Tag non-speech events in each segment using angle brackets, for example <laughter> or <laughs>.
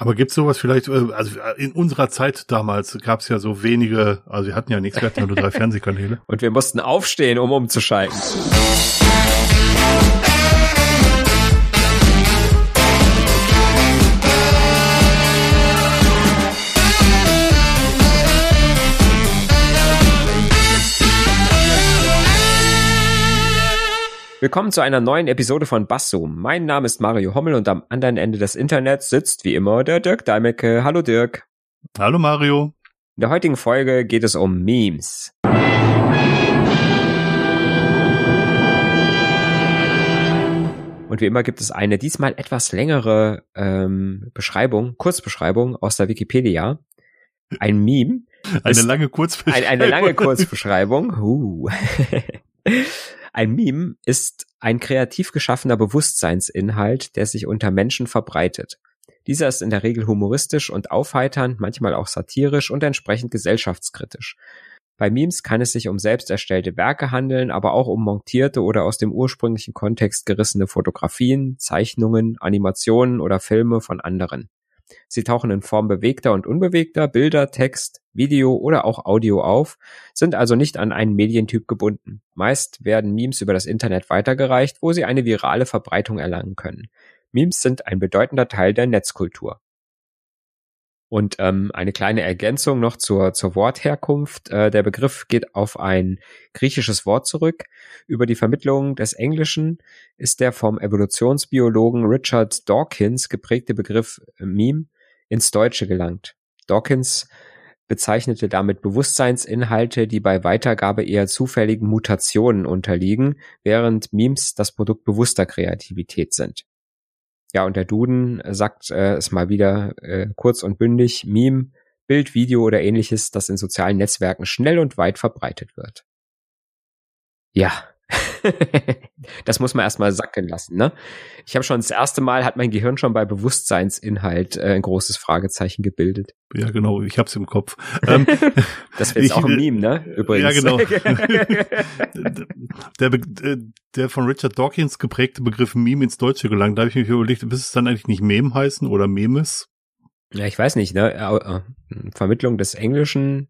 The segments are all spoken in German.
Aber gibt's sowas vielleicht, äh, also äh, in unserer Zeit damals gab's ja so wenige, also wir hatten ja nichts, wir hatten ja nur drei <laughs> Fernsehkanäle. Und wir mussten aufstehen, um umzuschalten. Willkommen zu einer neuen Episode von Basszoom. Mein Name ist Mario Hommel und am anderen Ende des Internets sitzt wie immer der Dirk Deimecke. Hallo Dirk. Hallo Mario. In der heutigen Folge geht es um Memes. Und wie immer gibt es eine diesmal etwas längere ähm, Beschreibung, Kurzbeschreibung aus der Wikipedia. Ein Meme. Eine lange Kurzbeschreibung. Eine, eine lange Kurzbeschreibung. Uh. <laughs> Ein Meme ist ein kreativ geschaffener Bewusstseinsinhalt, der sich unter Menschen verbreitet. Dieser ist in der Regel humoristisch und aufheiternd, manchmal auch satirisch und entsprechend gesellschaftskritisch. Bei Memes kann es sich um selbst erstellte Werke handeln, aber auch um montierte oder aus dem ursprünglichen Kontext gerissene Fotografien, Zeichnungen, Animationen oder Filme von anderen. Sie tauchen in Form bewegter und unbewegter Bilder, Text, Video oder auch Audio auf, sind also nicht an einen Medientyp gebunden. Meist werden Memes über das Internet weitergereicht, wo sie eine virale Verbreitung erlangen können. Memes sind ein bedeutender Teil der Netzkultur. Und ähm, eine kleine Ergänzung noch zur, zur Wortherkunft. Äh, der Begriff geht auf ein griechisches Wort zurück. Über die Vermittlung des Englischen ist der vom Evolutionsbiologen Richard Dawkins geprägte Begriff Meme ins Deutsche gelangt. Dawkins bezeichnete damit Bewusstseinsinhalte, die bei Weitergabe eher zufälligen Mutationen unterliegen, während Memes das Produkt bewusster Kreativität sind. Ja, und der Duden sagt äh, es mal wieder äh, kurz und bündig, Meme, Bild, Video oder ähnliches, das in sozialen Netzwerken schnell und weit verbreitet wird. Ja, <laughs> das muss man erstmal sacken lassen, ne? Ich habe schon das erste Mal hat mein Gehirn schon bei Bewusstseinsinhalt äh, ein großes Fragezeichen gebildet. Ja, genau, ich hab's im Kopf. Ähm, <laughs> das wäre jetzt auch ein <laughs> Meme, ne? Übrigens. Ja, genau. der, äh, der von Richard Dawkins geprägte Begriff Meme ins Deutsche gelangt, da habe ich mich überlegt, müsste es dann eigentlich nicht Meme heißen oder Memes? Ja, ich weiß nicht, ne? Äh, Vermittlung des Englischen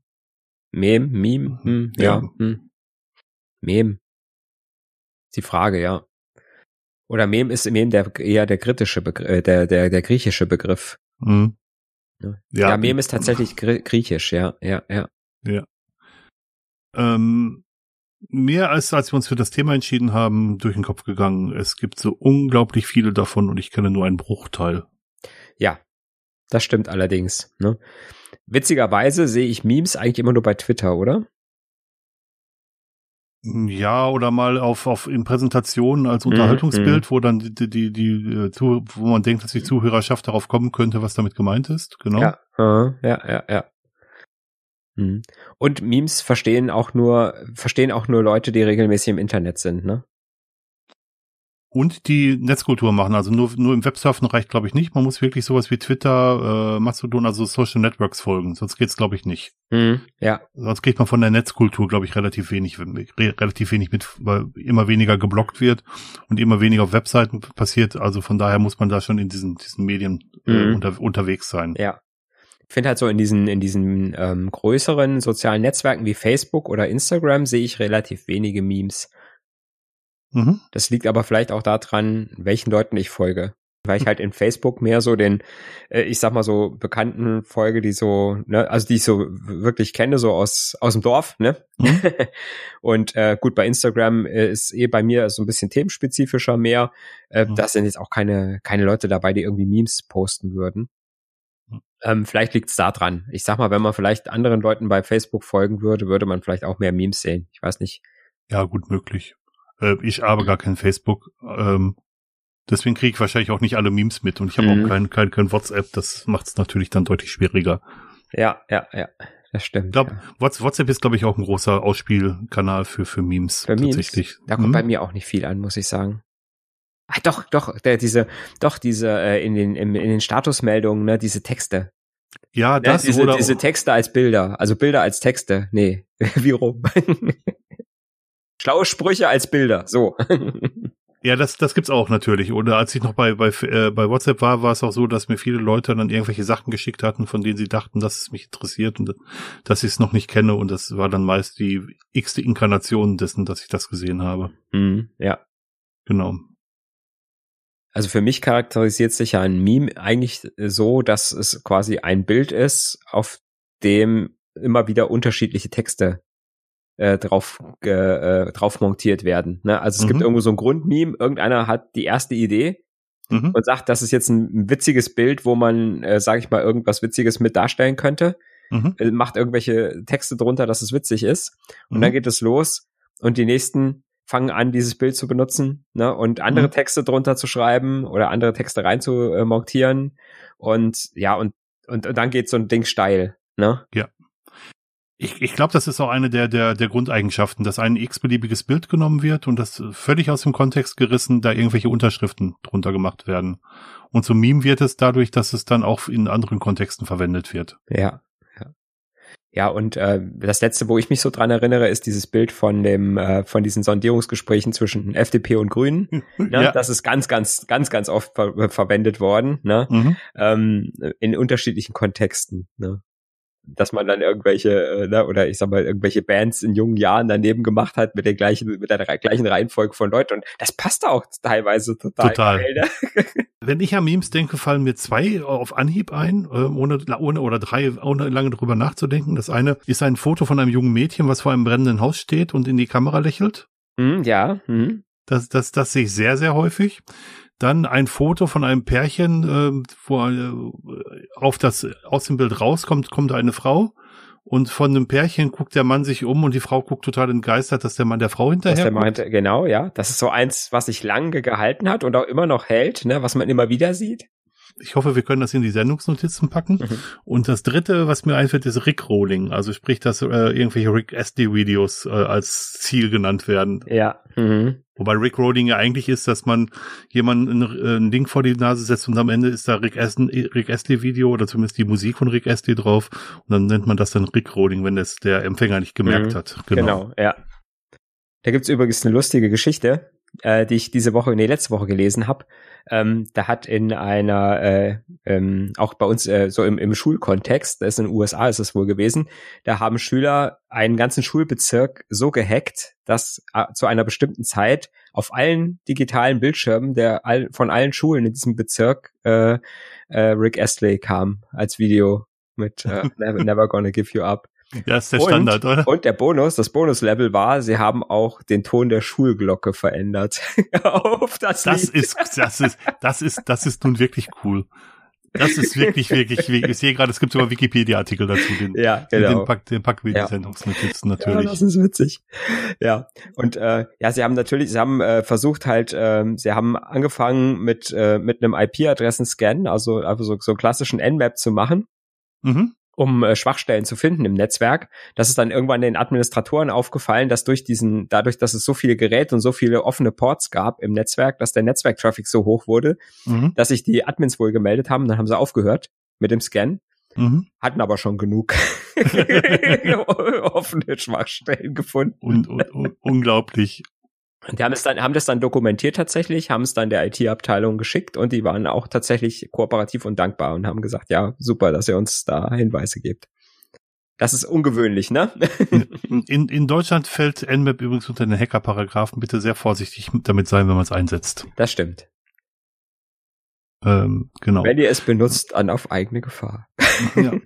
Meme, Meme, hm, ja, ja. Hm. Meme die Frage, ja. Oder Mem ist Mem der eher der kritische Begriff, äh, der, der, der griechische Begriff. Mhm. Ja. ja, Mem ist tatsächlich griechisch, ja, ja, ja. Ja. Ähm, mehr als als wir uns für das Thema entschieden haben, durch den Kopf gegangen. Es gibt so unglaublich viele davon und ich kenne nur einen Bruchteil. Ja, das stimmt allerdings. Ne? Witzigerweise sehe ich Memes eigentlich immer nur bei Twitter, oder? Ja, oder mal auf, auf in Präsentationen als mhm, Unterhaltungsbild, mm, wo dann die, die, die, die, äh, wo man denkt, dass die Zuhörerschaft darauf kommen könnte, was damit gemeint ist, genau. Ja, ja, ja, ja. Mhm. Und Memes verstehen auch nur, verstehen auch nur Leute, die regelmäßig im Internet sind, ne? Und die Netzkultur machen. Also nur, nur im Websurfen reicht, glaube ich, nicht. Man muss wirklich sowas wie Twitter, äh, Mastodon, also Social Networks folgen. Sonst geht's, glaube ich, nicht. Mhm, ja. Sonst kriegt man von der Netzkultur, glaube ich, relativ wenig, relativ wenig mit, weil immer weniger geblockt wird und immer weniger auf Webseiten passiert. Also von daher muss man da schon in diesen, diesen Medien äh, mhm. unter, unterwegs sein. Ja. Ich finde halt so in diesen, in diesen ähm, größeren sozialen Netzwerken wie Facebook oder Instagram sehe ich relativ wenige Memes. Mhm. Das liegt aber vielleicht auch daran, welchen Leuten ich folge. Weil ich halt in Facebook mehr so den, äh, ich sag mal so bekannten Folge, die so, ne, also die ich so wirklich kenne, so aus aus dem Dorf, ne? Mhm. <laughs> Und äh, gut, bei Instagram äh, ist eh bei mir so ein bisschen themenspezifischer mehr. Äh, mhm. Da sind jetzt auch keine keine Leute dabei, die irgendwie Memes posten würden. Mhm. Ähm, vielleicht liegt es da dran. Ich sag mal, wenn man vielleicht anderen Leuten bei Facebook folgen würde, würde man vielleicht auch mehr Memes sehen. Ich weiß nicht. Ja, gut möglich. Äh, ich habe gar kein Facebook. Ähm, deswegen kriege ich wahrscheinlich auch nicht alle Memes mit und ich habe mhm. auch kein, kein, kein WhatsApp. Das macht es natürlich dann deutlich schwieriger. Ja, ja, ja. Das stimmt. Ich glaube, ja. WhatsApp ist, glaube ich, auch ein großer Ausspielkanal für, für Memes. Für tatsächlich. Memes? Da kommt mhm. bei mir auch nicht viel an, muss ich sagen. Ah, doch, doch, der, diese, doch, diese, äh, in den, in, in den Statusmeldungen, ne, diese Texte. Ja, das ja, diese, oder diese Texte als Bilder, also Bilder als Texte. Nee, <laughs> wie rum? Schlaue Sprüche als Bilder, so. <laughs> Ja, das, das gibt's auch natürlich. Oder als ich noch bei, bei, äh, bei WhatsApp war, war es auch so, dass mir viele Leute dann irgendwelche Sachen geschickt hatten, von denen sie dachten, dass es mich interessiert und dass ich es noch nicht kenne. Und das war dann meist die x-te Inkarnation dessen, dass ich das gesehen habe. Mhm, ja. Genau. Also für mich charakterisiert sich ja ein Meme eigentlich so, dass es quasi ein Bild ist, auf dem immer wieder unterschiedliche Texte äh, drauf, äh, drauf montiert werden. Ne? Also es mhm. gibt irgendwo so ein Grundmeme, irgendeiner hat die erste Idee mhm. und sagt, das ist jetzt ein witziges Bild, wo man, äh, sage ich mal, irgendwas Witziges mit darstellen könnte. Mhm. Äh, macht irgendwelche Texte drunter, dass es witzig ist. Und dann mhm. geht es los und die nächsten fangen an, dieses Bild zu benutzen ne, und andere mhm. Texte drunter zu schreiben oder andere Texte rein zu äh, montieren. Und ja, und, und, und dann geht so ein Ding steil. Ne? Ja. Ich, ich glaube, das ist auch eine der, der, der Grundeigenschaften, dass ein x-beliebiges Bild genommen wird und das völlig aus dem Kontext gerissen, da irgendwelche Unterschriften drunter gemacht werden. Und zum Meme wird es dadurch, dass es dann auch in anderen Kontexten verwendet wird. Ja. Ja, ja und äh, das letzte, wo ich mich so dran erinnere, ist dieses Bild von dem, äh, von diesen Sondierungsgesprächen zwischen FDP und Grünen. <laughs> ne? ja. Das ist ganz, ganz, ganz, ganz oft ver verwendet worden, ne? Mhm. Ähm, in unterschiedlichen Kontexten. Ne? Dass man dann irgendwelche, äh, ne, oder ich sag mal, irgendwelche Bands in jungen Jahren daneben gemacht hat mit der gleichen, mit der gleichen Reihenfolge von Leuten. Und das passt auch teilweise total. Total. Geil, ne? <laughs> Wenn ich an Memes denke, fallen mir zwei auf Anhieb ein, äh, ohne, ohne oder drei, ohne lange drüber nachzudenken. Das eine ist ein Foto von einem jungen Mädchen, was vor einem brennenden Haus steht und in die Kamera lächelt. Mm, ja. Mm. Das, das, das sehe ich sehr, sehr häufig. Dann ein Foto von einem Pärchen, äh, wo äh, auf das aus dem Bild rauskommt, kommt eine Frau und von dem Pärchen guckt der Mann sich um und die Frau guckt total entgeistert, dass der Mann der Frau hinterher. Dass der meinte, genau, ja. Das ist so eins, was sich lange gehalten hat und auch immer noch hält, ne, was man immer wieder sieht. Ich hoffe, wir können das in die Sendungsnotizen packen. Mhm. Und das dritte, was mir einfällt, ist Rickrolling. Also sprich, dass äh, irgendwelche Rick SD-Videos äh, als Ziel genannt werden. Ja. Mhm. Wobei Rickrolling ja eigentlich ist, dass man jemanden ein Ding vor die Nase setzt und am Ende ist da Rick, Astley, Rick Astley Video oder zumindest die Musik von Rick Astley drauf. Und dann nennt man das dann Rickrolling, wenn es der Empfänger nicht gemerkt mhm. hat. Genau. genau, ja. Da gibt's übrigens eine lustige Geschichte, äh, die ich diese Woche, nee, letzte Woche gelesen habe. Ähm, da hat in einer, äh, ähm, auch bei uns äh, so im, im Schulkontext, das ist in den USA ist es wohl gewesen, da haben Schüler einen ganzen Schulbezirk so gehackt, dass äh, zu einer bestimmten Zeit auf allen digitalen Bildschirmen der all, von allen Schulen in diesem Bezirk äh, äh, Rick Astley kam als Video mit äh, <laughs> never, never Gonna Give You Up. Ja, ist der Standard, und, oder? Und der Bonus, das Bonuslevel war, sie haben auch den Ton der Schulglocke verändert. <laughs> auf das das ist, das ist, das ist, das ist nun wirklich cool. Das ist wirklich, wirklich, ich sehe gerade, es gibt sogar Wikipedia-Artikel dazu. Den, ja, genau. Den, Pack, den in die Sendungsnotizen natürlich. Ja, das ist witzig. Ja, und äh, ja, sie haben natürlich, sie haben äh, versucht halt, äh, sie haben angefangen mit äh, mit einem IP-Adressen-Scan, also also so, so einen klassischen Nmap zu machen. Mhm um äh, Schwachstellen zu finden im Netzwerk. Das ist dann irgendwann den Administratoren aufgefallen, dass durch diesen, dadurch, dass es so viele Geräte und so viele offene Ports gab im Netzwerk, dass der Netzwerktraffic so hoch wurde, mhm. dass sich die Admins wohl gemeldet haben. Dann haben sie aufgehört mit dem Scan. Mhm. Hatten aber schon genug <laughs> <laughs> offene Schwachstellen gefunden. Und, und, und unglaublich, die haben es dann, haben das dann dokumentiert tatsächlich, haben es dann der IT-Abteilung geschickt und die waren auch tatsächlich kooperativ und dankbar und haben gesagt, ja, super, dass ihr uns da Hinweise gebt. Das ist ungewöhnlich, ne? in, <laughs> in Deutschland fällt Nmap übrigens unter den Hacker-Paragraphen. Bitte sehr vorsichtig damit sein, wenn man es einsetzt. Das stimmt. Ähm, genau. Wenn ihr es benutzt, dann auf eigene Gefahr. Ja. <laughs>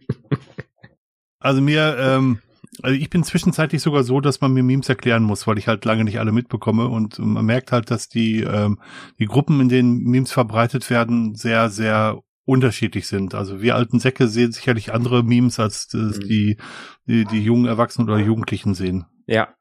Also mir, ähm, also ich bin zwischenzeitlich sogar so, dass man mir Memes erklären muss, weil ich halt lange nicht alle mitbekomme und man merkt halt, dass die, ähm, die Gruppen, in denen Memes verbreitet werden, sehr, sehr unterschiedlich sind. Also wir alten Säcke sehen sicherlich andere Memes, als mhm. die, die, die jungen Erwachsenen oder Jugendlichen sehen. Ja,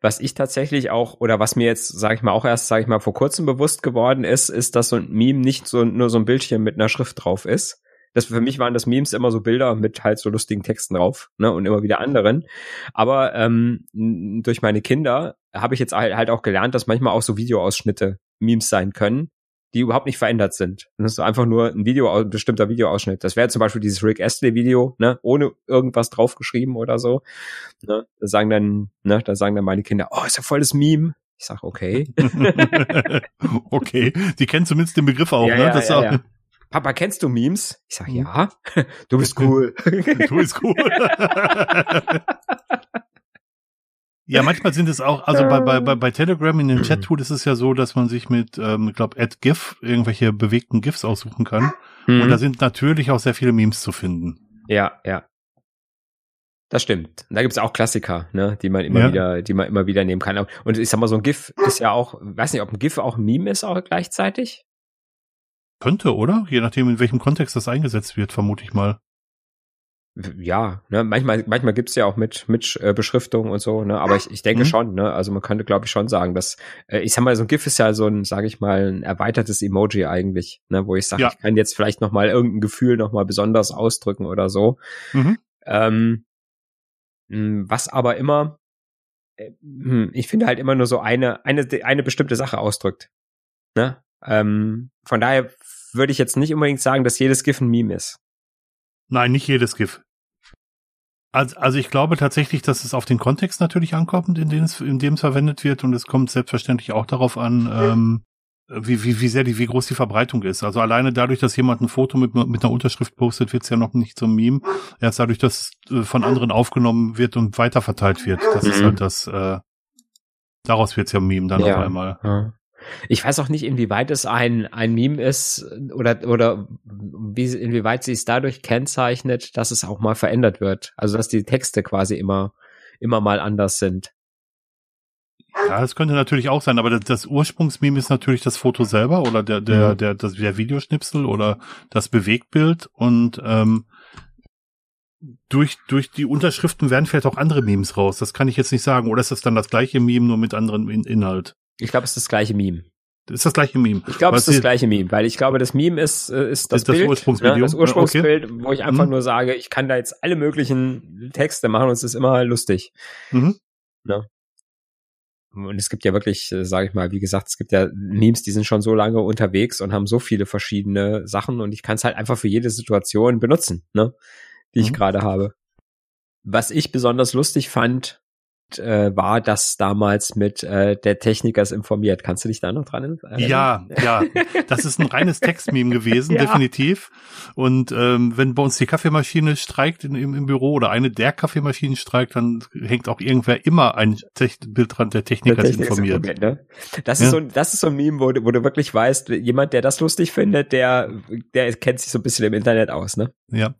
was ich tatsächlich auch, oder was mir jetzt, sage ich mal, auch erst, sage ich mal, vor kurzem bewusst geworden ist, ist, dass so ein Meme nicht so nur so ein Bildchen mit einer Schrift drauf ist, das für mich waren das Memes immer so Bilder mit halt so lustigen Texten drauf, ne, und immer wieder anderen. Aber ähm, durch meine Kinder habe ich jetzt halt auch gelernt, dass manchmal auch so Videoausschnitte Memes sein können, die überhaupt nicht verändert sind. Das ist einfach nur ein Video, ein bestimmter Videoausschnitt. Das wäre zum Beispiel dieses Rick Astley Video, ne, ohne irgendwas draufgeschrieben oder so. Ne, da sagen dann, ne, da sagen dann meine Kinder, oh, ist ja voll das Meme. Ich sag, okay. <laughs> okay, die kennen zumindest den Begriff auch, ja, ne? Ja, das ja, auch, ja. Papa, kennst du Memes? Ich sag, Hm. ja. <laughs> <laughs> Du bist cool. Du bist cool. ja, manchmal sind es auch, also bei, bei, bei, Telegram in dem <clears throat> Chat-Tool ist es ja so, dass man sich mit, ähm, ich glaube, GIF irgendwelche bewegten GIFs aussuchen kann. Und da Mhm. sind natürlich auch sehr viele Memes zu finden. Ja, ja. Das stimmt. Da gibt's auch Klassiker, ne, die man immer Ja. wieder, die man immer wieder nehmen kann. Und ich sag mal, so ein GIF ist ja auch, weiß nicht, ob ein GIF auch ein Meme ist auch gleichzeitig. Könnte, oder? Je nachdem, in welchem Kontext das eingesetzt wird, vermute ich mal. Ja, ne, manchmal, manchmal gibt's ja auch mit, mit äh, Beschriftung und so, ne, aber ich, ich denke Mhm. schon, ne, also man könnte, glaube ich, schon sagen, dass, äh, ich sag mal, so ein GIF ist ja so ein, sage ich mal, ein erweitertes Emoji eigentlich, ne, wo ich sage, Ja. ich kann jetzt vielleicht noch mal irgendein Gefühl noch mal besonders ausdrücken oder so. Mhm. Ähm, mh, was aber immer, äh, hm, ich finde halt immer nur so eine, eine, eine bestimmte Sache ausdrückt. Ne? Ähm, von daher würde ich jetzt nicht unbedingt sagen, dass jedes GIF ein Meme ist. Nein, nicht jedes GIF. Also, also ich glaube tatsächlich, dass es auf den Kontext natürlich ankommt, in dem es, in dem es verwendet wird, und es kommt selbstverständlich auch darauf an, ähm, wie, wie, wie sehr die, wie groß die Verbreitung ist. Also alleine dadurch, dass jemand ein Foto mit, mit einer Unterschrift postet, wird es ja noch nicht zum Meme. Erst dadurch, dass äh, von anderen aufgenommen wird und weiterverteilt wird. Das ist Mhm. halt das, äh, daraus wird es ja ein Meme dann Ja. auf einmal. Ja. Ich weiß auch nicht, inwieweit es ein, ein Meme ist oder, oder wie, inwieweit sie es dadurch kennzeichnet, dass es auch mal verändert wird. Also, dass die Texte quasi immer, immer mal anders sind. Ja, das könnte natürlich auch sein, aber das, das Ursprungsmeme ist natürlich das Foto selber oder der, der, Mhm. der, das, der Videoschnipsel oder das Bewegtbild und ähm, durch, durch die Unterschriften werden vielleicht auch andere Memes raus. Das kann ich jetzt nicht sagen. Oder ist das dann das gleiche Meme, nur mit anderem In Inhalt? Ich glaube, es ist das gleiche Meme. Das ist das gleiche Meme. Ich glaube, es ist das gleiche Meme, weil ich glaube, das Meme ist, äh, ist das, Ist das Bild, Ursprungsvideo? Ne, das Ursprungsbild, wo ich einfach Mhm. nur sage, ich kann da jetzt alle möglichen Texte machen und es ist immer lustig. Mhm. Und es gibt ja wirklich, sage ich mal, wie gesagt, es gibt ja Memes, die sind schon so lange unterwegs und haben so viele verschiedene Sachen und ich kann es halt einfach für jede Situation benutzen, ne, die ich Mhm. gerade habe. Was ich besonders lustig fand, äh, war das damals mit äh, der Techniker ist informiert. Kannst du dich da noch dran erinnern? Ja, ja, das ist ein reines Textmeme gewesen, <laughs> Ja. definitiv. Und ähm, wenn bei uns die Kaffeemaschine streikt in, im, im Büro oder eine der Kaffeemaschinen streikt, dann hängt auch irgendwer immer ein Tech Bild dran, der Techniker Der ist Techniker ist informiert. ne? Das Ja. ist so, ein- das ist so ein Meme, wo, du- wo du wirklich weißt, jemand, der das lustig findet, der, der kennt sich so ein bisschen im Internet aus, ne? Ja.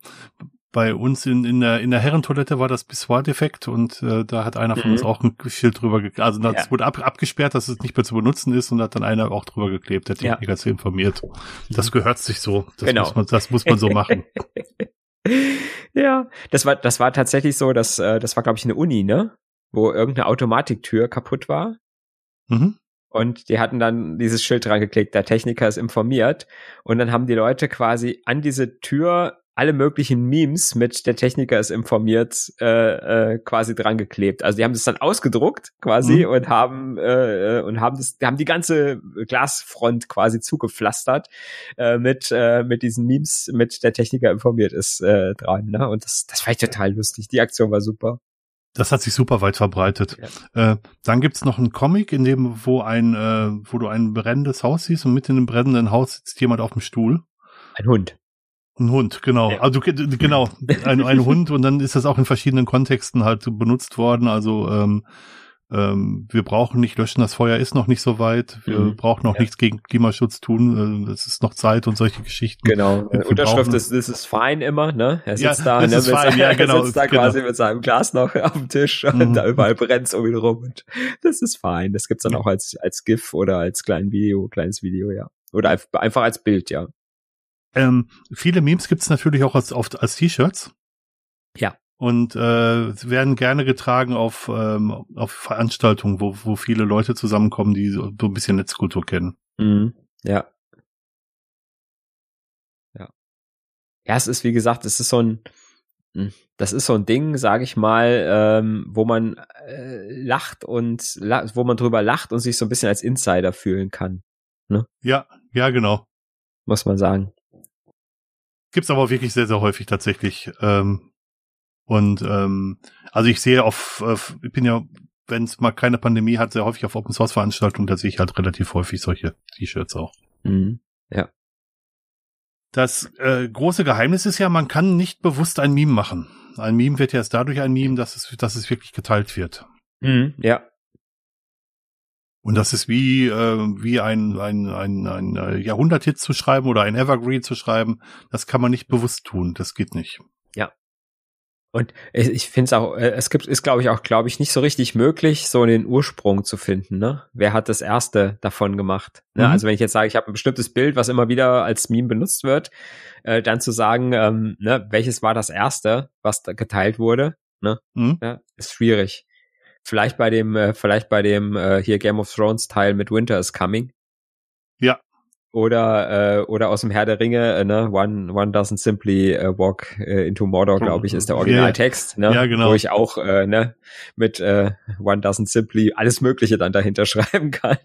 Bei uns in, in, der, in der Herrentoilette war das Pissoir-Defekt und äh, da hat einer von Mhm. uns auch ein Schild drüber geklebt. Also das Ja. wurde ab, abgesperrt, dass es nicht mehr zu benutzen ist und hat dann einer auch drüber geklebt, der Ja. Techniker ist informiert. Das gehört sich so. Das, Genau. muss, man, das muss man so machen. <laughs> ja, das war, das war tatsächlich so, dass, äh, das war, glaube ich, eine Uni, ne? Wo irgendeine Automatiktür kaputt war. Mhm. Und die hatten dann dieses Schild dran geklickt, der Techniker ist informiert. Und dann haben die Leute quasi an diese Tür alle möglichen Memes mit der Techniker ist informiert äh, äh, quasi dran geklebt. Also die haben das dann ausgedruckt quasi Mhm. und haben äh, äh, und haben das, die haben die ganze Glasfront quasi zugepflastert äh, mit äh, mit diesen Memes mit der Techniker informiert ist äh, dran. Ne? Und das das war ich total lustig. Die Aktion war super. Das hat sich super weit verbreitet. Äh, dann gibt's noch einen Comic, in dem, wo ein, äh, wo du ein brennendes Haus siehst und mitten im brennenden Haus sitzt jemand auf dem Stuhl. Ein Hund. Ein Hund, genau. Ja. Also genau, <laughs> ein, ein Hund und dann ist das auch in verschiedenen Kontexten halt benutzt worden. Also ähm, ähm, wir brauchen nicht löschen, das Feuer ist noch nicht so weit. Wir Mhm. brauchen auch Ja. nichts gegen Klimaschutz tun. Äh, Es ist noch Zeit und solche Geschichten. Genau. Wir Unterschrift brauchen- ist, this is fine immer, ne? Er Ja, sitzt da, this ne, mit, fine, ja, <laughs> er genau, sitzt da genau. quasi mit seinem Glas noch <laughs> auf dem Tisch und Mhm. da überall brennt's um ihn rum und das ist fein. Das gibt's dann auch als, als GIF oder als kleinen Video, kleines Video, ja. Oder einf- einfach als Bild, ja. Ähm, viele Memes gibt's natürlich auch als, als T-Shirts. Ja. Und äh, sie werden gerne getragen auf, ähm, auf Veranstaltungen, wo, wo viele Leute zusammenkommen, die so, so ein bisschen Netzkultur kennen. Mhm. Ja. Ja. Ja, es ist, wie gesagt, es ist so ein, hm, das ist so ein Ding, sage ich mal, ähm, wo man äh, lacht und la wo man drüber lacht und sich so ein bisschen als Insider fühlen kann, Ja, ja, genau. muss man sagen. Gibt's aber wirklich sehr, sehr häufig tatsächlich. Ähm, und ähm, also ich sehe auf, auf, ich bin ja wenn es mal keine Pandemie hat, sehr häufig auf Open Source Veranstaltungen, da sehe ich halt relativ häufig solche T-Shirts auch. Mhm. Ja. Das äh, große Geheimnis ist ja, man kann nicht bewusst ein Meme machen. Ein Meme wird ja erst dadurch ein Meme, dass es, dass es wirklich geteilt wird. Mhm. Ja. Und das ist wie, äh, wie ein, ein, ein, ein äh, Jahrhunderthit zu schreiben oder ein Evergreen zu schreiben. Das kann man nicht bewusst tun. Das geht nicht. Ja. Und ich, finde es auch, äh, es gibt, ist glaube ich auch, glaube ich, nicht so richtig möglich, so den Ursprung zu finden. Ne? Wer hat das erste davon gemacht? Ne? Mhm. Also wenn ich jetzt sage, ich habe ein bestimmtes Bild, was immer wieder als Meme benutzt wird, äh, dann zu sagen, ähm, ne, welches war das erste, was da geteilt wurde, ne? Mhm. Ja, ist schwierig. Vielleicht bei dem, äh, vielleicht bei dem äh, hier Game of Thrones Teil mit Winter is Coming. Ja. Oder äh, oder aus dem Herr der Ringe, äh, ne, One One doesn't simply äh, walk äh, into Mordor, glaube ich, ist der. Originaltext, ne? Ja, genau. Wo ich auch äh, ne mit äh, One doesn't simply alles Mögliche dann dahinter <laughs> schreiben kann.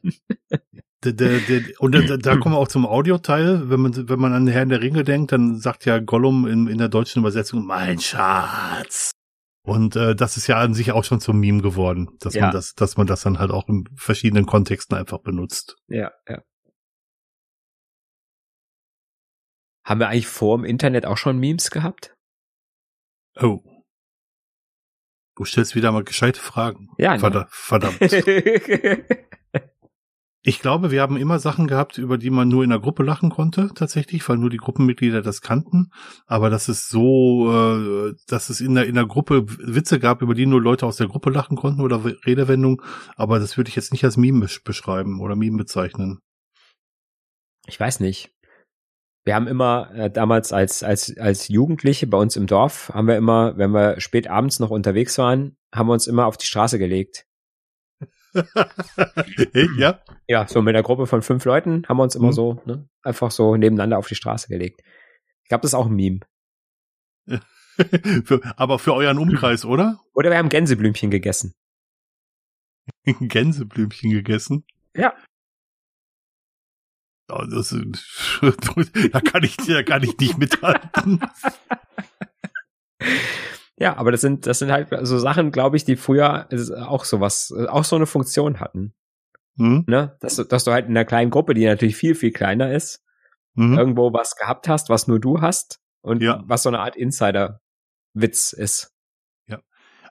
Der, der, der, und da, da kommen wir auch zum Audioteil. Wenn man, wenn man an Herrn der Ringe denkt, dann sagt ja Gollum in, in der deutschen Übersetzung, mein Schatz. Und äh, das ist ja an sich auch schon zum Meme geworden, dass Ja. man das, dass man das dann halt auch in verschiedenen Kontexten einfach benutzt. Ja, ja. Haben wir eigentlich vor dem Internet auch schon Memes gehabt? Oh. Du stellst wieder mal gescheite Fragen. Ja, ne? Verdammt. <laughs> Ich glaube, wir haben immer Sachen gehabt, über die man nur in der Gruppe lachen konnte, tatsächlich, weil nur die Gruppenmitglieder das kannten. Aber dass es so, äh, dass es in der, in der Gruppe Witze gab, über die nur Leute aus der Gruppe lachen konnten oder Redewendungen. Aber das würde ich jetzt nicht als Meme besch- beschreiben oder Meme bezeichnen. ich weiß nicht. Wir haben immer äh, damals als als als Jugendliche bei uns im Dorf haben wir immer, wenn wir spät abends noch unterwegs waren, haben wir uns immer auf die Straße gelegt. <laughs> Hey, ja? Ja, so mit einer Gruppe von fünf Leuten haben wir uns immer Mhm. so ne, einfach so nebeneinander auf die Straße gelegt. Ich glaube, das ist auch ein Meme. <laughs> für, aber für euren Umkreis, oder? Oder wir haben Gänseblümchen gegessen. <laughs> Gänseblümchen gegessen. Ja. Ja, das, da kann ich, da kann ich nicht mithalten. Ja, aber das sind das sind halt so Sachen, glaube ich, die früher äh, auch sowas, äh, auch so eine Funktion hatten. Hm? Ne? Dass, du- dass du halt in einer kleinen Gruppe, die natürlich viel, viel kleiner ist, Mhm. irgendwo was gehabt hast, was nur du hast und Ja. was so eine Art Insider-Witz ist.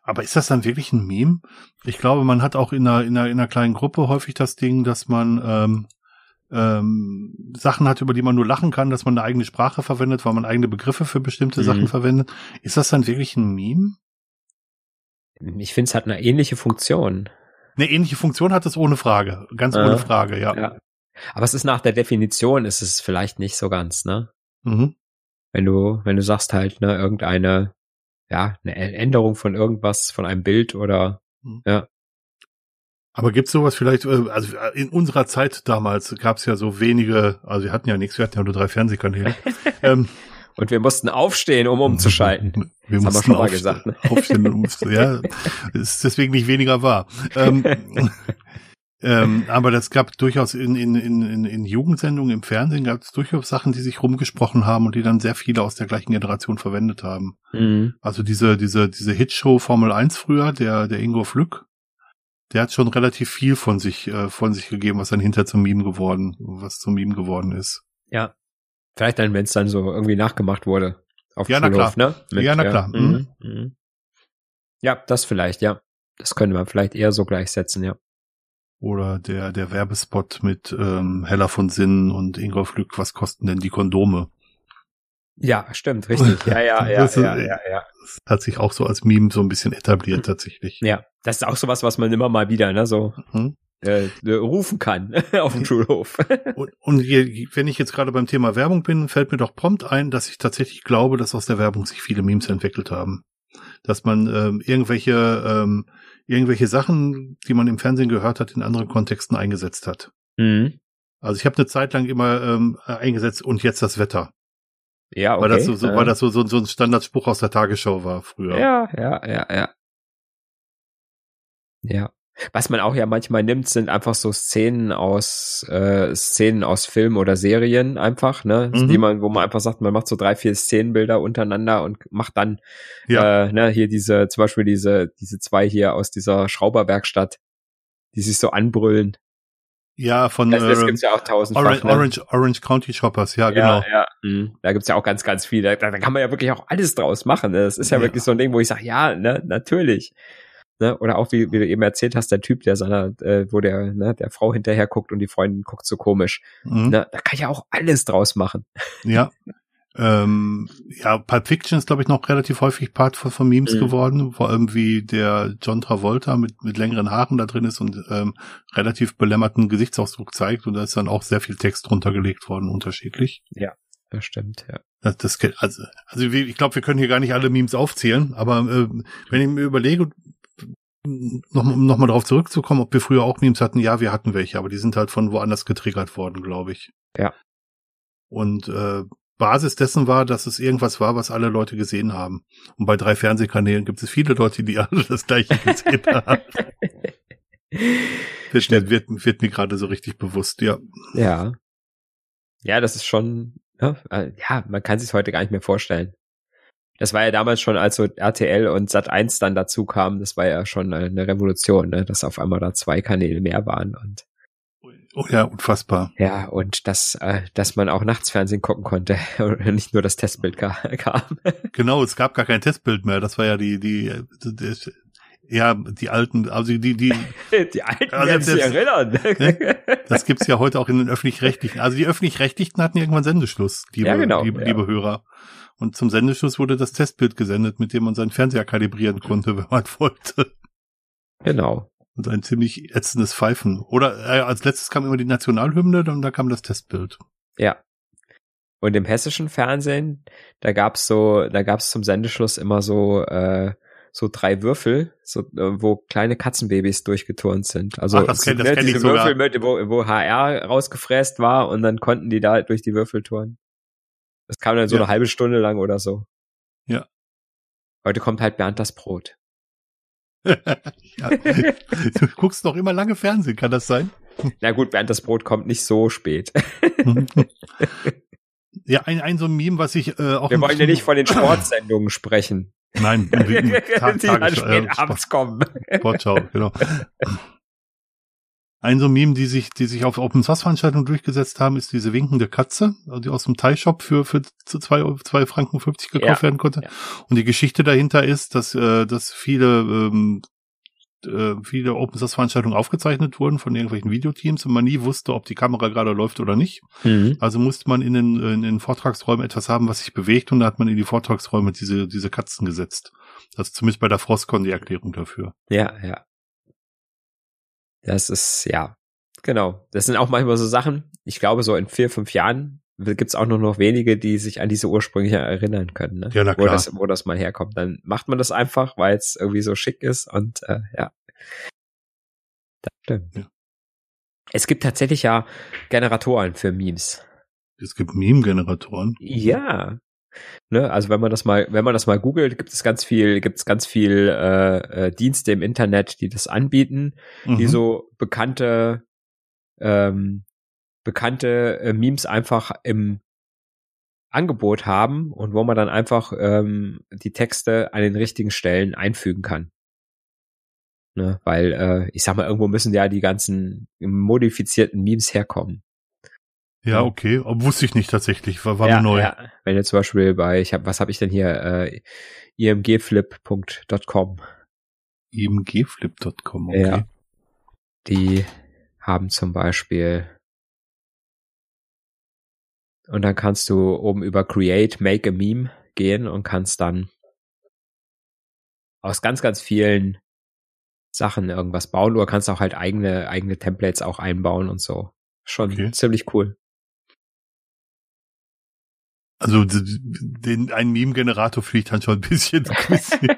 Aber ist das dann wirklich ein Meme? Ich glaube, man hat auch in einer, in einer, in einer kleinen Gruppe häufig das Ding, dass man ähm, ähm, Sachen hat, über die man nur lachen kann, dass man eine eigene Sprache verwendet, weil man eigene Begriffe für bestimmte Mhm. Sachen verwendet. Ist das dann wirklich ein Meme? Ich finde, es hat eine ähnliche Funktion. Eine ähnliche Funktion hat es ohne Frage. Ganz Äh, ohne Frage, ja. Ja. Aber es ist nach der Definition, ist es vielleicht nicht so ganz, ne? Mhm. Wenn du, wenn du sagst halt, ne, irgendeine, ja, eine Änderung von irgendwas, von einem Bild oder, Aber gibt's sowas vielleicht, äh, also äh, in unserer Zeit damals gab's ja so wenige, also wir hatten ja nichts, wir hatten ja nur drei Fernsehkanäle. <laughs> ähm, und wir mussten aufstehen, um umzuschalten. Wir Das haben wir mussten schon mal aufstehen- gesagt, ne? <laughs> Aufstehen, um, ja, ist deswegen nicht weniger wahr. Ähm, <laughs> ähm, aber das gab durchaus in, in, in, in, in Jugendsendungen im Fernsehen gab es durchaus Sachen, die sich rumgesprochen haben und die dann sehr viele aus der gleichen Generation verwendet haben. Mhm. Also diese, diese, diese Hitshow Formel 1 früher, der, der Ingo Flück, der hat schon relativ viel von sich, äh, von sich gegeben, was dann hinter zum Meme geworden, was zum Meme geworden ist. Ja. Vielleicht dann, wenn es dann so irgendwie nachgemacht wurde. Auf Ja, dem na Schulhof, ne? Ja, na klar. Mhm. Mhm. Ja, das vielleicht, ja. Das könnte man vielleicht eher so gleichsetzen, ja. Oder der, der Werbespot mit ähm, Hella von Sinnen und Ingo Flück, was kosten denn die Kondome? Ja, stimmt, richtig. <laughs> Ja, ja, ja, Das ist- ja, ja, ja. Das hat sich auch so als Meme so ein bisschen etabliert tatsächlich. Ja, das ist auch sowas, was man immer mal wieder, ne, so Mhm. äh, rufen kann <laughs> auf dem Schulhof. <laughs> Und, und je, wenn ich jetzt gerade beim Thema Werbung bin, fällt mir doch prompt ein, dass ich tatsächlich glaube, dass aus der Werbung sich viele Memes entwickelt haben. Dass man ähm, irgendwelche, ähm, irgendwelche Sachen, die man im Fernsehen gehört hat, in anderen Kontexten eingesetzt hat. mhm. Also ich habe eine Zeit lang immer ähm, eingesetzt und jetzt das Wetter. Ja, okay. Weil das so, so, äh, weil das so, so, so ein Standardspruch aus der Tagesschau war früher. ja, ja, ja, ja. Ja. Was man auch ja manchmal nimmt, sind einfach so Szenen aus äh, Szenen aus Filmen oder Serien einfach, ne, mhm. die man, wo man einfach sagt, man macht so drei, vier Szenenbilder untereinander und macht dann, ja. äh, ne, hier diese, zum Beispiel diese, diese zwei hier aus dieser Schrauberwerkstatt, die sich so anbrüllen. Ja, von das, das gibt's ja auch tausendfach. Orange, ne? Orange, Orange County Shoppers, ja, genau. Ja, ja. Mhm. Da gibt's ja auch ganz, ganz viel. Da, da kann man ja wirklich auch alles draus machen. Ne? Das ist ja, ja, wirklich so ein Ding, wo ich sage, ja, ne, natürlich. Ne? Oder auch, wie, wie du eben erzählt hast, der Typ, der seiner, äh, wo der, ne, der Frau hinterher guckt und die Freundin guckt so komisch. Mhm. Ne? Da kann ich ja auch alles draus machen. Ja. <laughs> Ähm, ja, Pulp Fiction ist, glaube ich, noch relativ häufig Part von, von Memes mhm. geworden, vor allem wie der John Travolta mit, mit längeren Haaren da drin ist und ähm, relativ belämmerten Gesichtsausdruck zeigt und da ist dann auch sehr viel Text runtergelegt worden, unterschiedlich. Ja, das stimmt, ja. Das, das, also, also ich glaube, wir können hier gar nicht alle Memes aufzählen, aber äh, wenn ich mir überlege, noch, noch mal darauf zurückzukommen, ob wir früher auch Memes hatten, ja, wir hatten welche, aber die sind halt von woanders getriggert worden, glaube ich. Ja. Und äh, Basis dessen war, dass es irgendwas war, was alle Leute gesehen haben. Und bei drei Fernsehkanälen gibt es viele Leute, die <laughs> alle das gleiche gesehen haben. wird, wird, wird mir gerade so richtig bewusst, ja. Ja. Ja, das ist schon, ja, äh, ja man kann sich heute gar nicht mehr vorstellen. Das war ja damals schon, als so RTL und Sat 1 dann dazu kamen, das war ja schon eine Revolution, ne? dass auf einmal da zwei Kanäle mehr waren und Oh ja, unfassbar. Ja, und dass, äh, dass man auch nachts Fernsehen gucken konnte <laughs> und nicht nur das Testbild <laughs> kam. Genau, es gab gar kein Testbild mehr. Das war ja die, die, die, die ja, die alten, also die, die, <laughs> die alten also werden sich erinnern. Ne? Das gibt's ja heute auch in den öffentlich-rechtlichen. Also die öffentlich-rechtlichen hatten irgendwann Sendeschluss, liebe, ja, genau, liebe, ja. liebe Hörer. Und zum Sendeschluss wurde das Testbild gesendet, mit dem man seinen Fernseher kalibrieren konnte, wenn man wollte. Genau. Und ein ziemlich ätzendes Pfeifen. Oder äh, als letztes kam immer die Nationalhymne, dann da kam das Testbild. Ja. Und im hessischen Fernsehen, da gab's so, da gab's zum Sendeschluss immer so, äh, so drei Würfel, so, äh, wo kleine Katzenbabys durchgeturnt sind. Also Ach, das kenn, das ne, kenn diese ich sogar. Würfel, mit, wo, wo HR rausgefräst war und dann konnten die da durch die Würfel turnen. Das kam dann so Ja. eine halbe Stunde lang oder so. Ja. Heute kommt halt Bernd das Brot. <laughs> ja. Du guckst noch immer lange Fernsehen, kann das sein? Na gut, Bernd das Brot kommt nicht so spät. <laughs> ja, ein, ein so ein Meme, was ich äh, auch Wir wollen ja nicht von den Sportsendungen sprechen. Nein, <laughs> die Tag, dann Tages- spät äh, abends kommen. Sportschau, genau. Ein so Meme, die sich, die sich auf Open Source Veranstaltungen durchgesetzt haben, ist diese winkende Katze, die aus dem Thai Shop für, für zu zwei, zwei Franken 50 gekauft Ja, werden konnte. ja. Und die Geschichte dahinter ist, dass, äh, dass viele, ähm, äh, viele Open Source Veranstaltungen aufgezeichnet wurden von irgendwelchen Videoteams und man nie wusste, ob die Kamera gerade läuft oder nicht. Mhm. Also musste man in den, in den Vortragsräumen etwas haben, was sich bewegt und da hat man in die Vortragsräume diese, diese Katzen gesetzt. Das ist zumindest bei der Frostcon die Erklärung dafür. Ja, ja. Das ist, ja, genau. Das sind auch manchmal so Sachen, ich glaube, so in vier, fünf Jahren gibt's auch nur noch wenige, die sich an diese ursprüngliche erinnern können, ne? Ja, na wo, klar. das, wo das mal herkommt. Dann macht man das einfach, weil es irgendwie so schick ist und äh, ja. Das stimmt. Ja. Es gibt tatsächlich ja Generatoren für Memes. Es gibt Meme-Generatoren. Ja. Ne, also wenn man das mal, wenn man das mal googelt, gibt es ganz viel, gibt es ganz viel äh, äh, Dienste im Internet, die das anbieten, die Mhm. so bekannte, ähm, bekannte äh, Memes einfach im Angebot haben und wo man dann einfach ähm, die Texte an den richtigen Stellen einfügen kann. Ne, weil äh, ich sag mal, irgendwo müssen ja die ganzen modifizierten Memes herkommen. Ja, okay. Aber wusste ich nicht tatsächlich. War, war ja, mir neu. Ja. Wenn du zum Beispiel bei, ich habe, was habe ich denn hier, äh, imgflip.com. imgflip.com, okay. Ja. Die haben zum Beispiel und dann kannst du oben über Create, Make a Meme gehen und kannst dann aus ganz, ganz vielen Sachen irgendwas bauen oder kannst auch halt eigene, eigene Templates auch einbauen und so. Schon Okay. ziemlich cool. Also den, ein Meme-Generator fliegt dann schon ein bisschen, bisschen,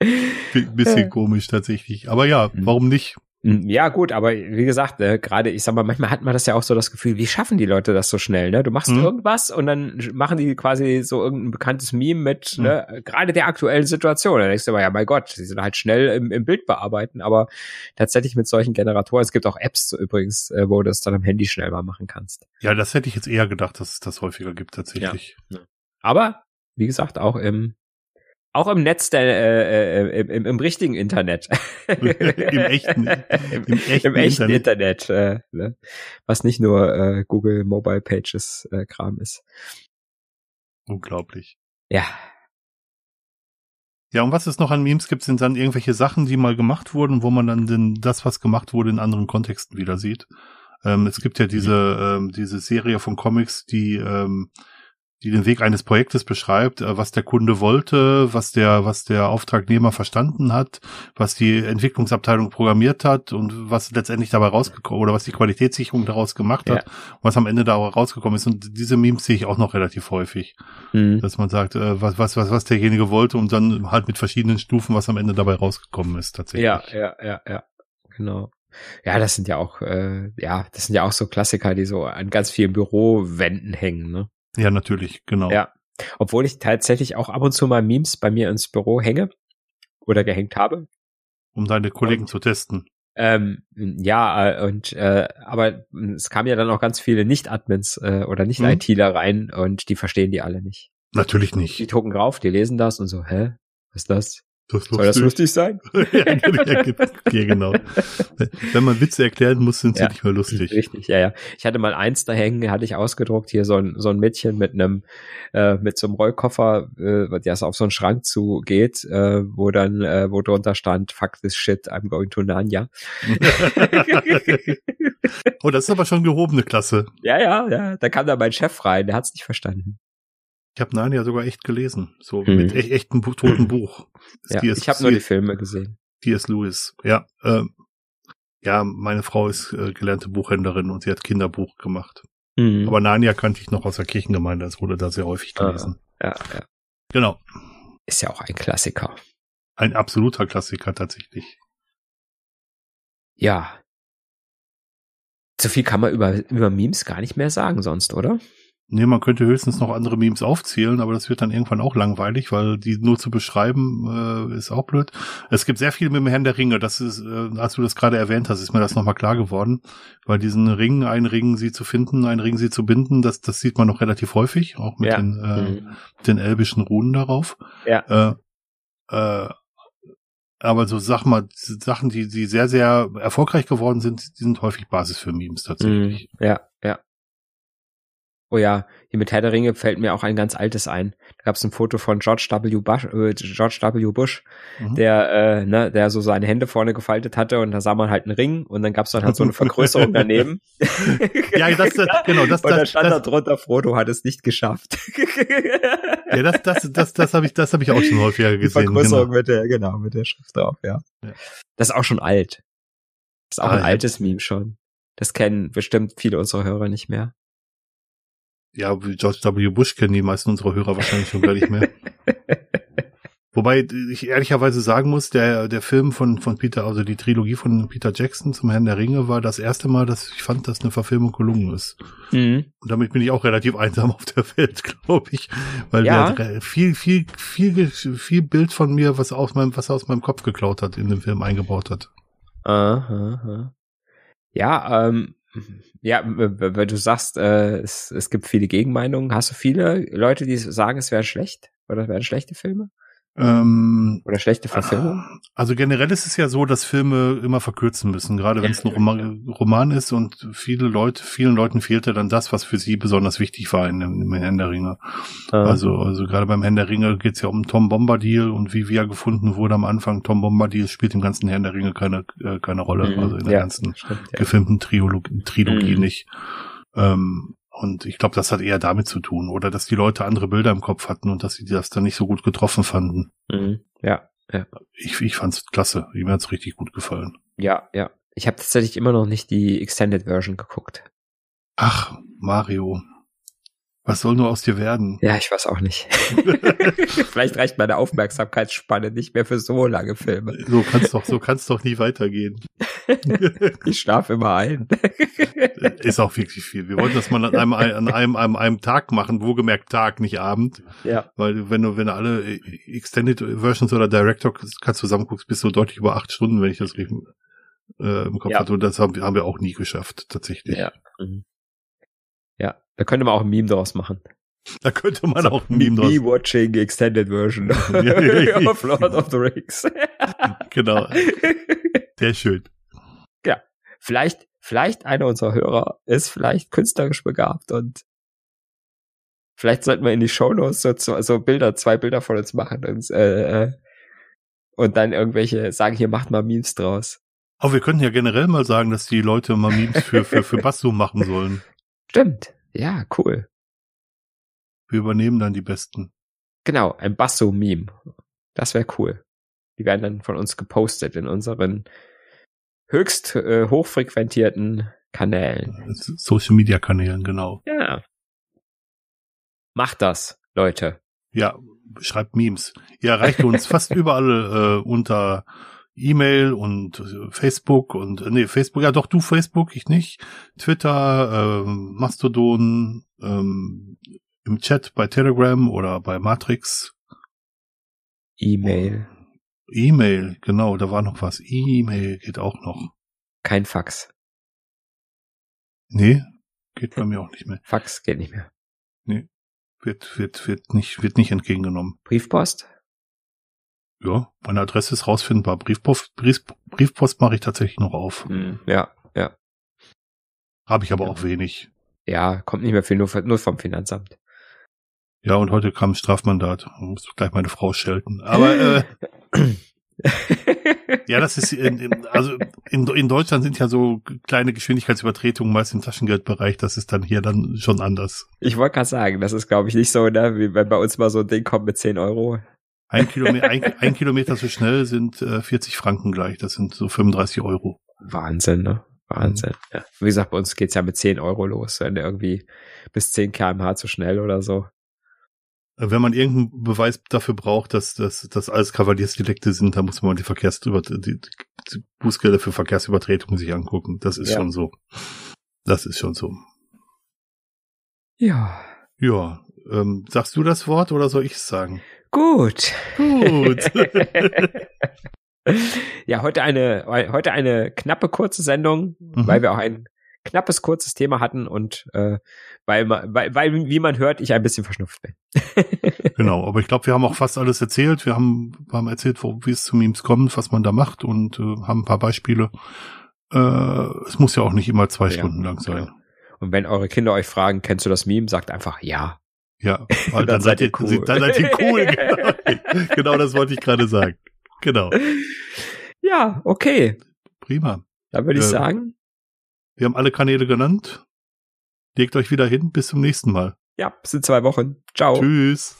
<laughs> bisschen komisch tatsächlich. Aber ja, Mhm. warum nicht? Hm, ja, gut, aber wie gesagt, äh, gerade, ich sag mal, manchmal hat man das ja auch so das Gefühl, wie schaffen die Leute das so schnell, ne? Du machst mhm. irgendwas und dann machen die quasi so irgendein bekanntes Meme mit, mhm. ne, gerade der aktuellen Situation. Dann denkst du aber, ja, mein Gott, die sind halt schnell im, im Bild bearbeiten, aber tatsächlich mit solchen Generatoren, es gibt auch Apps übrigens, äh, wo du das dann am Handy schnell mal machen kannst. Ja, das hätte ich jetzt eher gedacht, dass es das häufiger gibt, tatsächlich. Ja. Aber, wie gesagt, auch im auch im Netz der, äh, äh, im, im, richtigen Internet. <laughs> Im echten, <laughs> Im, im echten, Im echten Internet, Internet äh, ne? was nicht nur äh, Google Mobile Pages äh, Kram ist. Unglaublich. Ja. Ja, und was es noch an Memes gibt, sind dann irgendwelche Sachen, die mal gemacht wurden, wo man dann den, das, was gemacht wurde, in anderen Kontexten wieder sieht. Ähm, es gibt ja diese, ähm, diese Serie von Comics, die ähm, die den Weg eines Projektes beschreibt, äh, was der Kunde wollte, was der, was der Auftragnehmer verstanden hat, was die Entwicklungsabteilung programmiert hat und was letztendlich dabei rausgekommen oder was die Qualitätssicherung daraus gemacht hat, ja. was am Ende da rausgekommen ist. Und diese Memes sehe ich auch noch relativ häufig, mhm. dass man sagt, äh, was, was, was, was derjenige wollte und dann halt mit verschiedenen Stufen, was am Ende dabei rausgekommen ist, tatsächlich. Ja, ja, ja, ja, genau. Ja, das sind ja auch, äh, ja, das sind ja auch so Klassiker, die so an ganz vielen Bürowänden hängen, ne? Ja, natürlich, genau. Ja. Obwohl ich tatsächlich auch ab und zu mal Memes bei mir ins Büro hänge oder gehängt habe. Um deine Kollegen und, zu testen. Ähm, ja, äh, und äh, aber es kamen ja dann auch ganz viele Nicht-Admins äh, oder Nicht-ITler mhm. rein und die verstehen die alle nicht. Natürlich nicht. Die drucken drauf, die lesen das und so, hä? Was ist das? Das Soll das lustig sein? <laughs> ja, genau. Wenn man Witze erklären muss, sind sie ja, nicht mehr lustig. Richtig, ja, ja. Ich hatte mal eins da hängen, hatte ich ausgedruckt, hier so ein, so ein Mädchen mit einem, äh, mit so einem Rollkoffer, äh, der auf so einen Schrank zugeht, äh, wo dann, äh, wo drunter stand, fuck this shit, I'm going to Narnia. <laughs> oh, das ist aber schon gehobene Klasse. Ja, ja, ja. Da kam da mein Chef rein, der hat's nicht verstanden. Ich habe Narnia sogar echt gelesen, so hm. mit e echtem toten <clears throat> Buch. Ja, ich habe nur die Filme gesehen. D.S. Lewis, ja. Äh, ja, meine Frau ist äh, gelernte Buchhändlerin und sie hat Kinderbuch gemacht. Mhm. Aber Narnia kannte ich noch aus der Kirchengemeinde, das wurde da sehr häufig ah, gelesen. Ah, ja, ja. Genau. Ist ja auch ein Klassiker. Ein absoluter Klassiker tatsächlich. Ja. So viel kann man über, über Memes gar nicht mehr sagen sonst, oder? Nee, man könnte höchstens noch andere Memes aufzählen, aber das wird dann irgendwann auch langweilig, weil die nur zu beschreiben äh, ist auch blöd. Es gibt sehr viel mit dem Herrn der Ringe, das ist, äh, als du das gerade erwähnt hast, ist mir das nochmal klar geworden, weil diesen Ring, einen Ring sie zu finden, einen Ring sie zu binden, das, das sieht man noch relativ häufig, auch mit ja. den, äh, mhm. den elbischen Runen darauf. Ja. Äh, äh, aber so sag mal, Sachen, die, die sehr, sehr erfolgreich geworden sind, die sind häufig Basis für Memes tatsächlich. Mhm. Ja, ja. Oh ja, hier mit Herr der Ringe fällt mir auch ein ganz altes ein. Da gab es ein Foto von George W. Bush, äh, George w. Bush mhm. der, äh, ne, der so seine Hände vorne gefaltet hatte und da sah man halt einen Ring und dann gab es dann halt so eine Vergrößerung daneben. <laughs> ja, das, das genau, das, und da stand das, da drunter, Frodo hat es nicht geschafft. <laughs> ja, das, das, das, das habe ich, das habe ich auch schon häufiger gesehen. Die Vergrößerung genau. mit der, genau, mit der Schrift drauf, ja. ja. Das ist auch schon alt. Das ist auch ah, ein altes Meme schon. Das kennen bestimmt viele unserer Hörer nicht mehr. Ja, George W. Bush kennen die meisten unserer Hörer wahrscheinlich schon gar nicht mehr. <laughs> Wobei ich ehrlicherweise sagen muss, der, der Film von, von Peter, also die Trilogie von Peter Jackson zum Herrn der Ringe war das erste Mal, dass ich fand, dass eine Verfilmung gelungen ist. Mhm. Und damit bin ich auch relativ einsam auf der Welt, <laughs> glaube ich. Weil ja. der viel, viel, viel, viel Bild von mir, was aus meinem, was er aus meinem Kopf geklaut hat, in den Film eingebaut hat. Aha, aha. Ja, ähm, ja, weil du sagst, äh, es, es gibt viele Gegenmeinungen. Hast du viele Leute, die sagen, es wäre schlecht oder es wären schlechte Filme? Ähm, Oder schlechte Verfilmung? Also generell ist es ja so, dass Filme immer verkürzen müssen, gerade wenn es ein Roman, Roman, ist und viele Leute, vielen Leuten fehlte dann das, was für sie besonders wichtig war in dem, im Herrn der Ringe. Ah. Also, also gerade beim Herrn der Ringe geht es ja um Tom Bombadil und wie wie er gefunden wurde am Anfang. Tom Bombadil spielt im ganzen Herrn der Ringe keine, äh, keine Rolle, mhm. also in der ja, ganzen stimmt, ja. gefilmten Trilogie, Trilogie mhm. nicht. Ähm, und ich glaube, das hat eher damit zu tun. Oder dass die Leute andere Bilder im Kopf hatten und dass sie das dann nicht so gut getroffen fanden. Mhm. Ja, ja. Ich, ich fand's klasse. Mir hat's richtig gut gefallen. Ja, ja. Ich habe tatsächlich immer noch nicht die Extended Version geguckt. Ach, Mario. Was soll nur aus dir werden? Ja, ich weiß auch nicht. <laughs> Vielleicht reicht meine Aufmerksamkeitsspanne nicht mehr für so lange Filme. So kann's doch, so kann's doch nie weitergehen. <laughs> ich schlafe immer ein. Ist auch wirklich viel. Wir wollten das mal an einem, an einem, an einem Tag machen, wohlgemerkt Tag, nicht Abend. Ja. Weil wenn du, wenn du alle Extended Versions oder Director kannst zusammenguckst, bist du deutlich über acht Stunden, wenn ich das richtig äh, im Kopf Ja. hatte. Und das haben, haben wir auch nie geschafft, tatsächlich. Ja. Mhm. Ja, da könnte man auch ein Meme draus machen. Da könnte man auch ein Meme draus. Me watching extended version <laughs> Ja, ja, ja. <laughs> of Lord of the Rings. <laughs> Genau. Sehr schön. vielleicht, vielleicht einer unserer Hörer ist vielleicht künstlerisch begabt und vielleicht sollten wir in die Shownotes so, so, Bilder, zwei Bilder von uns machen und, äh, äh, und dann irgendwelche sagen, hier macht mal Memes draus. Aber wir könnten ja generell mal sagen, dass die Leute mal Memes für, für, für Basso machen sollen. Stimmt. Ja, cool. Wir übernehmen dann die besten. Genau, ein Basso-Meme. Das wäre cool. Die werden dann von uns gepostet in unseren höchst äh, hochfrequentierten Kanälen. Social Media Kanälen, genau. Ja. Macht das, Leute. Ja, schreibt Memes. Ihr erreicht uns <laughs> fast überall äh, unter E-Mail und äh, Facebook und äh, nee, Facebook, ja doch du Facebook, ich nicht. Twitter, ähm, Mastodon, ähm, im Chat bei Telegram oder bei Matrix. E-Mail. E-Mail, genau, da war noch was. E-Mail geht auch noch. Kein Fax. Nee, geht bei mir auch nicht mehr. Fax geht nicht mehr. Wird, wird, wird nicht, wird nicht entgegengenommen. Briefpost? Ja, meine Adresse ist rausfindbar. Briefpost, Brief, Briefpost mache ich tatsächlich noch auf. Hm, ja, ja. Habe ich aber auch wenig. Ja, kommt nicht mehr viel, nur, nur vom Finanzamt. Ja, und heute kam ein Strafmandat. Muss gleich meine Frau schelten. Aber äh, <laughs> ja, das ist in, in, also in, in Deutschland sind ja so kleine Geschwindigkeitsübertretungen meist im Taschengeldbereich. Das ist dann hier dann schon anders. ich wollte gerade sagen, das ist, glaube ich, nicht so, ne, wie wenn bei uns mal so ein Ding kommt mit 10 Euro. Ein Kilometer, ein, ein Kilometer so schnell sind äh, 40 Franken gleich. Das sind so 35 Euro. Wahnsinn, ne? Wahnsinn. Ja. Wie gesagt, bei uns geht's ja mit 10 Euro los, wenn du irgendwie bis 10 kmh zu schnell oder so. Äh, Wenn man irgendeinen Beweis dafür braucht, dass dass alles Kavaliersdelikte sind, dann muss man die Verkehrsüber die, die Bußgelder für Verkehrsübertretungen sich angucken. Das ist Ja. schon so. Das ist schon so. Ja. Ja, ähm, sagst du das Wort oder soll ich es sagen? Gut. Gut. <laughs> ja, heute eine, heute eine knappe kurze Sendung, Mhm. weil wir auch ein knappes kurzes Thema hatten und äh, weil, weil, weil, wie man hört, ich ein bisschen verschnupft bin. <laughs> genau, aber ich glaube, wir haben auch fast alles erzählt. Wir haben, haben erzählt, wo, wie es zu Memes kommt, was man da macht und äh, haben ein paar Beispiele. Äh, es muss ja auch nicht immer zwei Ja, Stunden lang sein. genau. Und wenn eure Kinder euch fragen, kennst du das Meme, sagt einfach ja. Ja, <laughs> dann, Dann seid ihr cool. Dann seid ihr cool. <laughs> genau. <laughs> genau das wollte ich gerade sagen. Genau. Ja, okay. Prima. Dann würde ich Ja. sagen, Wir haben alle Kanäle genannt. Legt euch wieder hin. Bis zum nächsten Mal. ja, bis in zwei Wochen. Ciao. Tschüss.